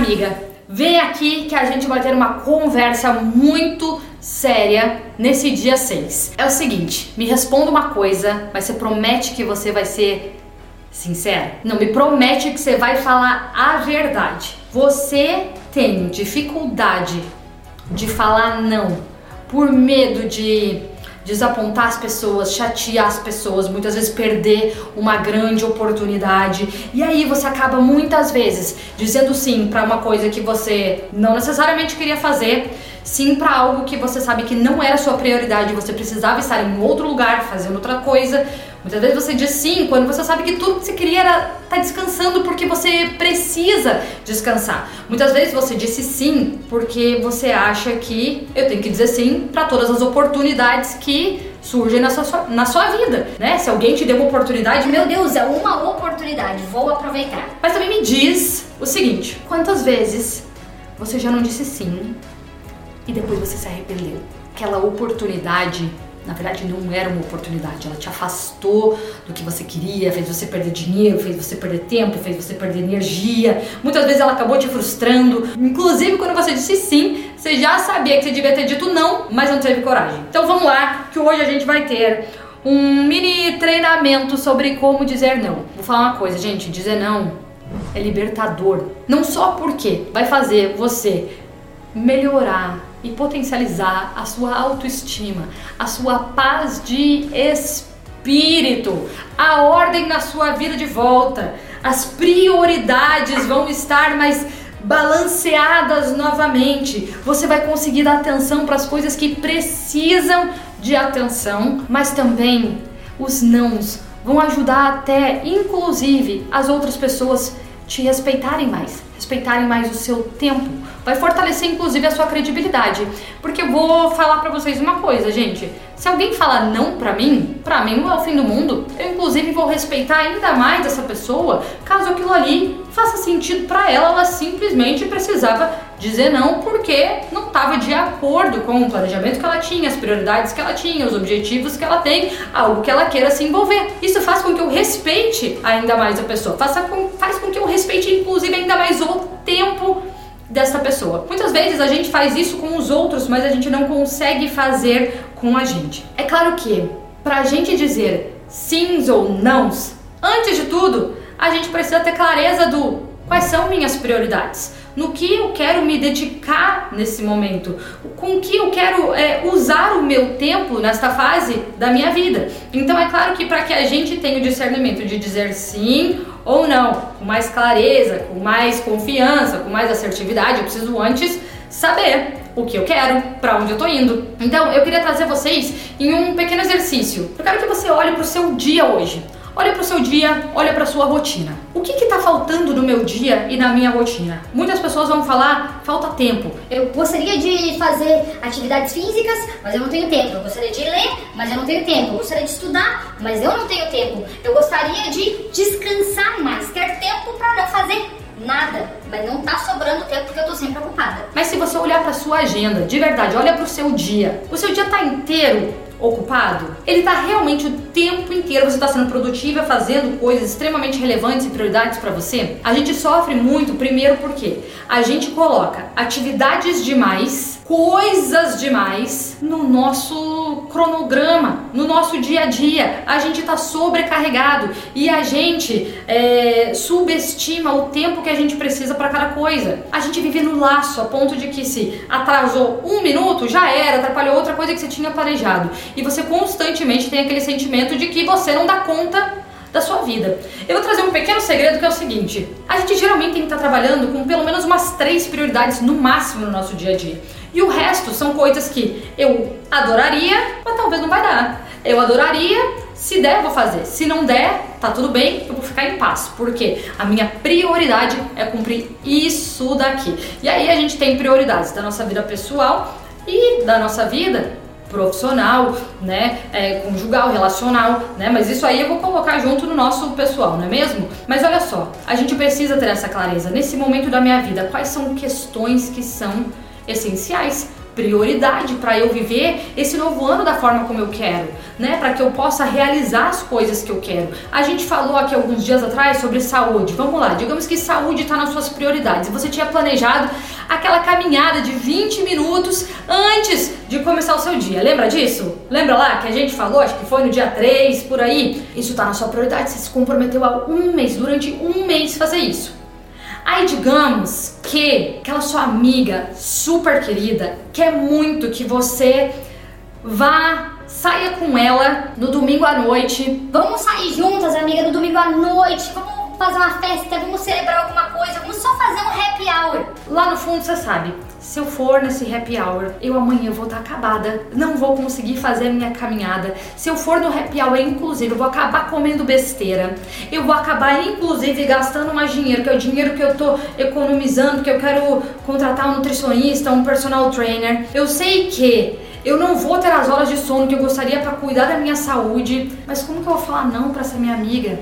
amiga, vem aqui que a gente vai ter uma conversa muito séria nesse dia 6. É o seguinte, me responda uma coisa, mas você promete que você vai ser sincera? Não, me promete que você vai falar a verdade. Você tem dificuldade de falar não por medo de desapontar as pessoas, chatear as pessoas, muitas vezes perder uma grande oportunidade. E aí você acaba muitas vezes dizendo sim para uma coisa que você não necessariamente queria fazer, sim para algo que você sabe que não era sua prioridade, você precisava estar em outro lugar fazendo outra coisa. Muitas vezes você diz sim quando você sabe que tudo que você queria era estar tá descansando porque você precisa descansar. Muitas vezes você disse sim porque você acha que eu tenho que dizer sim para todas as oportunidades que surgem na sua, na sua vida, né? Se alguém te deu uma oportunidade, meu Deus, é uma oportunidade, vou aproveitar. Mas também me diz o seguinte: quantas vezes você já não disse sim e depois você se arrependeu? Aquela oportunidade na verdade não era uma oportunidade, ela te afastou do que você queria, fez você perder dinheiro, fez você perder tempo, fez você perder energia. Muitas vezes ela acabou te frustrando. Inclusive, quando você disse sim, você já sabia que você devia ter dito não, mas não teve coragem. Então vamos lá, que hoje a gente vai ter um mini treinamento sobre como dizer não. Vou falar uma coisa, gente, dizer não é libertador. Não só porque vai fazer você melhorar e potencializar a sua autoestima, a sua paz de espírito, a ordem na sua vida de volta. As prioridades vão estar mais balanceadas novamente. Você vai conseguir dar atenção para as coisas que precisam de atenção, mas também os nãos vão ajudar até inclusive as outras pessoas te respeitarem mais, respeitarem mais o seu tempo. Vai fortalecer inclusive a sua credibilidade. Porque eu vou falar para vocês uma coisa, gente. Se alguém falar não pra mim, pra mim não é o fim do mundo. Eu inclusive vou respeitar ainda mais essa pessoa, caso aquilo ali faça sentido para ela, ela simplesmente precisava dizer não porque não estava de acordo com o planejamento que ela tinha, as prioridades que ela tinha, os objetivos que ela tem, algo que ela queira se envolver. Isso faz com que eu respeite ainda mais a pessoa, faça com, faz com que eu respeite inclusive ainda mais o tempo dessa pessoa. Muitas vezes a gente faz isso com os outros, mas a gente não consegue fazer com a gente. É claro que para a gente dizer sims ou nãos, antes de tudo, a gente precisa ter clareza do quais são minhas prioridades no que eu quero me dedicar nesse momento, com que eu quero é, usar o meu tempo nesta fase da minha vida. Então é claro que para que a gente tenha o discernimento de dizer sim ou não, com mais clareza, com mais confiança, com mais assertividade, eu preciso antes saber o que eu quero, para onde eu tô indo. Então, eu queria trazer vocês em um pequeno exercício. Eu quero que você olhe para o seu dia hoje. Olha para o seu dia, olha para sua rotina. O que está faltando no meu dia e na minha rotina? Muitas pessoas vão falar falta tempo. Eu gostaria de fazer atividades físicas, mas eu não tenho tempo. Eu gostaria de ler, mas eu não tenho tempo. Eu gostaria de estudar, mas eu não tenho tempo. Eu gostaria de descansar mais, ter tempo para não fazer nada, mas não tá sobrando tempo porque eu tô sempre ocupada. Mas se você olhar para sua agenda, de verdade, olha para o seu dia. O seu dia tá inteiro ocupado? Ele está realmente o tempo inteiro você está sendo produtiva, fazendo coisas extremamente relevantes e prioridades para você? A gente sofre muito, primeiro porque a gente coloca atividades demais, coisas demais no nosso cronograma, no nosso dia a dia. A gente está sobrecarregado e a gente é, subestima o tempo que a gente precisa para cada coisa. A gente vive no laço a ponto de que se atrasou um minuto, já era, atrapalhou outra coisa que você tinha planejado e você constantemente tem aquele sentimento de que você não dá conta da sua vida. Eu vou trazer um pequeno segredo que é o seguinte: a gente geralmente tem que estar trabalhando com pelo menos umas três prioridades no máximo no nosso dia a dia. E o resto são coisas que eu adoraria, mas talvez não vai dar. Eu adoraria, se der, vou fazer. Se não der, tá tudo bem, eu vou ficar em paz. Porque a minha prioridade é cumprir isso daqui. E aí a gente tem prioridades da nossa vida pessoal e da nossa vida profissional, né, é, conjugal, relacional, né, mas isso aí eu vou colocar junto no nosso pessoal, não é mesmo? Mas olha só, a gente precisa ter essa clareza nesse momento da minha vida, quais são questões que são essenciais, prioridade para eu viver esse novo ano da forma como eu quero, né? Para que eu possa realizar as coisas que eu quero. A gente falou aqui alguns dias atrás sobre saúde. Vamos lá, digamos que saúde está nas suas prioridades. Você tinha planejado aquela caminhada de 20 minutos antes de começar o seu dia. Lembra disso? Lembra lá que a gente falou, acho que foi no dia 3, por aí? Isso está na sua prioridade. Você se comprometeu há um mês, durante um mês fazer isso. Aí digamos que aquela sua amiga super querida quer muito que você vá saia com ela no domingo à noite. Vamos sair juntas, amiga, no domingo à noite. Vamos fazer uma festa, vamos celebrar alguma coisa, vamos só fazer um happy hour. Lá no fundo você sabe, se eu for nesse happy hour, eu amanhã vou estar acabada, não vou conseguir fazer a minha caminhada. Se eu for no happy hour, inclusive, eu vou acabar comendo besteira. Eu vou acabar, inclusive, gastando mais dinheiro, que é o dinheiro que eu tô economizando, que eu quero contratar um nutricionista, um personal trainer. Eu sei que eu não vou ter as horas de sono que eu gostaria para cuidar da minha saúde, mas como que eu vou falar não para essa minha amiga?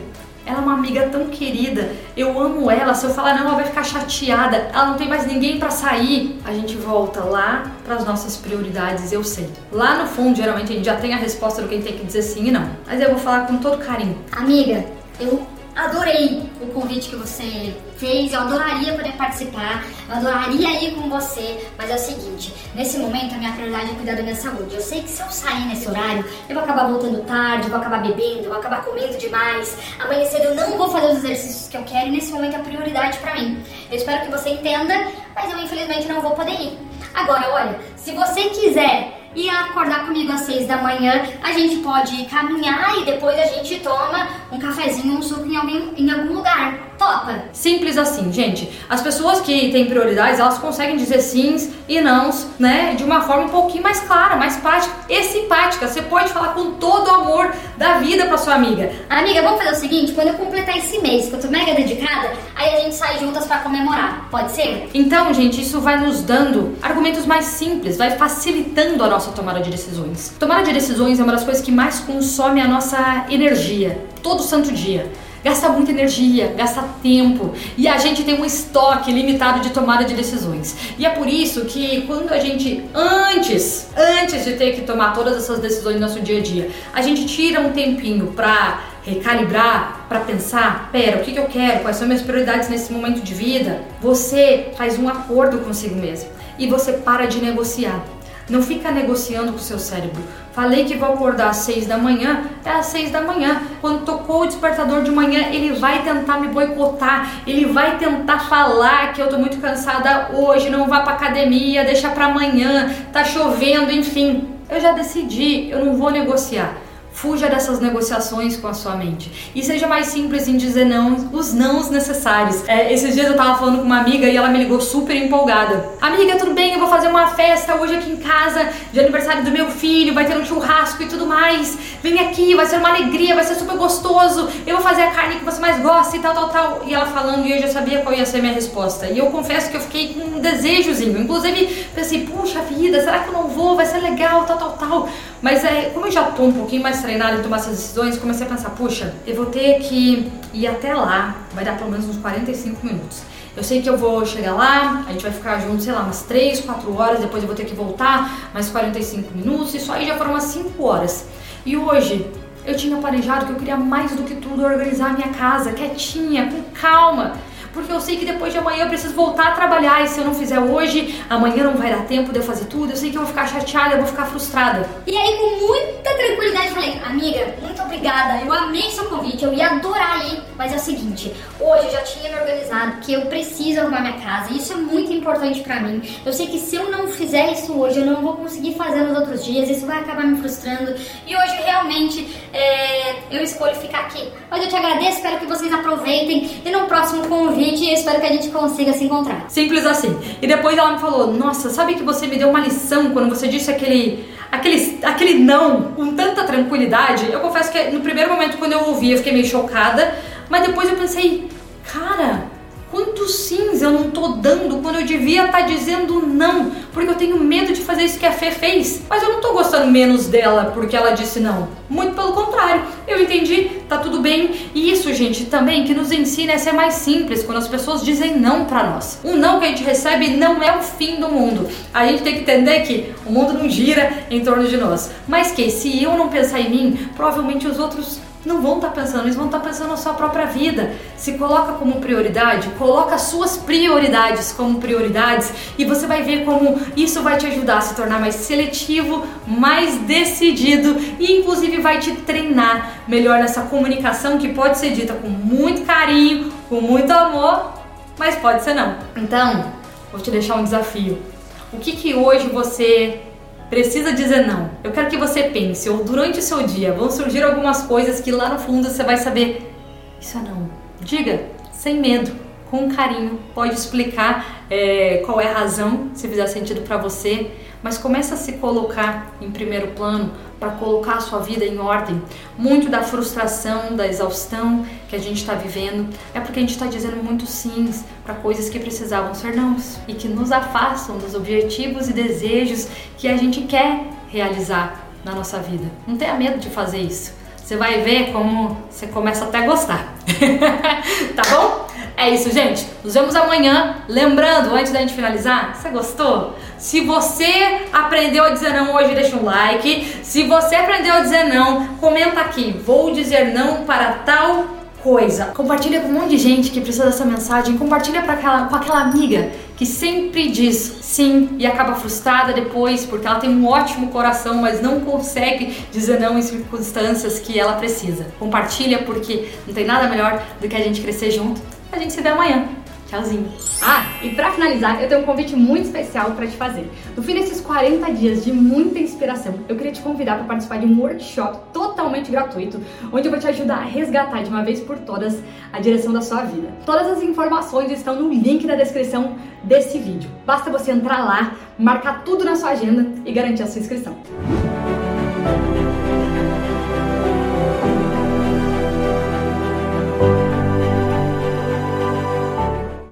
Ela é uma amiga tão querida, eu amo ela. Se eu falar não, ela vai ficar chateada. Ela não tem mais ninguém para sair. A gente volta lá para as nossas prioridades, eu sei. Lá no fundo, geralmente a gente já tem a resposta do que a gente tem que dizer sim e não. Mas eu vou falar com todo carinho. Amiga, eu adorei o convite que você fez, eu adoraria poder participar, eu adoraria ir com você, mas é o seguinte, nesse momento a minha prioridade é cuidar da minha saúde. Eu sei que se eu sair nesse horário, eu vou acabar voltando tarde, vou acabar bebendo, vou acabar comendo demais. Amanhã cedo eu não vou fazer os exercícios que eu quero e nesse momento é prioridade para mim. Eu espero que você entenda, mas eu infelizmente não vou poder ir. Agora, olha, se você quiser e acordar comigo às seis da manhã, a gente pode caminhar e depois a gente toma um cafezinho, um suco em algum, em algum lugar. Simples assim, gente. As pessoas que têm prioridades, elas conseguem dizer sims e nãos, né? De uma forma um pouquinho mais clara, mais prática e simpática. Você pode falar com todo o amor da vida pra sua amiga. Amiga, vamos fazer o seguinte: quando eu completar esse mês, que eu tô mega dedicada, aí a gente sai juntas para comemorar. Pode ser? Então, gente, isso vai nos dando argumentos mais simples, vai facilitando a nossa tomada de decisões. Tomada de decisões é uma das coisas que mais consome a nossa energia, todo santo dia gasta muita energia, gasta tempo e a gente tem um estoque limitado de tomada de decisões. E é por isso que quando a gente antes, antes de ter que tomar todas essas decisões no nosso dia a dia, a gente tira um tempinho para recalibrar, para pensar, pera, o que, que eu quero, quais são minhas prioridades nesse momento de vida, você faz um acordo consigo mesmo e você para de negociar. Não fica negociando com o seu cérebro. Falei que vou acordar às seis da manhã, é às seis da manhã. Quando tocou o despertador de manhã, ele vai tentar me boicotar, ele vai tentar falar que eu tô muito cansada hoje, não vá pra academia, deixa pra amanhã, tá chovendo, enfim. Eu já decidi, eu não vou negociar. Fuja dessas negociações com a sua mente. E seja mais simples em dizer não, os nãos necessários. É, esses dias eu tava falando com uma amiga e ela me ligou super empolgada. Amiga, tudo bem? Eu vou fazer uma festa hoje aqui em casa de aniversário do meu filho, vai ter um churrasco e tudo mais. Vem aqui, vai ser uma alegria, vai ser super gostoso. Eu vou fazer a carne que você mais gosta e tal, tal, tal. E ela falando e eu já sabia qual ia ser a minha resposta. E eu confesso que eu fiquei com um desejozinho. Inclusive, pensei, puxa vida, será que eu não vou? Vai ser legal, tal, tal, tal. Mas é, como eu já tô um pouquinho mais treinada em tomar essas decisões, comecei a pensar, puxa, eu vou ter que ir até lá, vai dar pelo menos uns 45 minutos. Eu sei que eu vou chegar lá, a gente vai ficar junto, sei lá, umas 3, 4 horas, depois eu vou ter que voltar mais 45 minutos, isso aí já foram umas 5 horas. E hoje eu tinha planejado que eu queria mais do que tudo organizar a minha casa, quietinha, com calma porque eu sei que depois de amanhã eu preciso voltar a trabalhar e se eu não fizer hoje, amanhã não vai dar tempo de eu fazer tudo, eu sei que eu vou ficar chateada, eu vou ficar frustrada. E aí, com muita tranquilidade, falei: Amiga, muito obrigada, eu amei seu convite, eu ia adorar ir, mas é o seguinte: hoje eu já tinha me organizado que eu preciso arrumar minha casa isso é muito importante para mim. Eu sei que se eu não fizer isso hoje, eu não vou conseguir fazer nos outros dias, isso vai acabar me frustrando e hoje realmente é, eu escolho ficar aqui. Mas eu te agradeço, espero que vocês aproveitem e no próximo convite convite e espero que a gente consiga se encontrar. Simples assim. E depois ela me falou: Nossa, sabe que você me deu uma lição quando você disse aquele. Aquele, aquele não com tanta tranquilidade, eu confesso que no primeiro momento quando eu ouvi eu fiquei meio chocada, mas depois eu pensei, cara, Quantos sims eu não tô dando quando eu devia estar tá dizendo não? Porque eu tenho medo de fazer isso que a Fê fez. Mas eu não tô gostando menos dela porque ela disse não. Muito pelo contrário. Eu entendi tá tudo bem. E isso, gente, também que nos ensina a ser mais simples quando as pessoas dizem não para nós. O não que a gente recebe não é o fim do mundo. A gente tem que entender que o mundo não gira em torno de nós, mas que se eu não pensar em mim, provavelmente os outros não vão estar tá pensando, eles vão estar tá pensando na sua própria vida. Se coloca como prioridade, coloca as suas prioridades como prioridades e você vai ver como isso vai te ajudar a se tornar mais seletivo, mais decidido e inclusive vai te treinar melhor nessa comunicação que pode ser dita com muito carinho, com muito amor, mas pode ser não. Então, vou te deixar um desafio. O que que hoje você precisa dizer não. Eu quero que você pense, ou durante o seu dia vão surgir algumas coisas que lá no fundo você vai saber, isso é não. Diga, sem medo, com carinho, pode explicar é, qual é a razão, se fizer sentido para você, mas começa a se colocar em primeiro plano para colocar a sua vida em ordem. Muito da frustração, da exaustão que a gente está vivendo é porque a gente está dizendo muito sims para coisas que precisavam ser nãos e que nos afastam dos objetivos e desejos que a gente quer realizar na nossa vida. Não tenha medo de fazer isso. Você vai ver como você começa até a gostar. tá bom? É isso, gente. Nos vemos amanhã. Lembrando, antes da gente finalizar, você gostou? Se você aprendeu a dizer não hoje, deixa um like. Se você aprendeu a dizer não, comenta aqui. Vou dizer não para tal coisa. Compartilha com um monte de gente que precisa dessa mensagem. Compartilha para aquela, com aquela amiga que sempre diz sim e acaba frustrada depois porque ela tem um ótimo coração, mas não consegue dizer não em circunstâncias que ela precisa. Compartilha porque não tem nada melhor do que a gente crescer junto a gente se vê amanhã. Tchauzinho. Ah, e para finalizar, eu tenho um convite muito especial para te fazer. No fim desses 40 dias de muita inspiração, eu queria te convidar para participar de um workshop totalmente gratuito, onde eu vou te ajudar a resgatar de uma vez por todas a direção da sua vida. Todas as informações estão no link da descrição desse vídeo. Basta você entrar lá, marcar tudo na sua agenda e garantir a sua inscrição.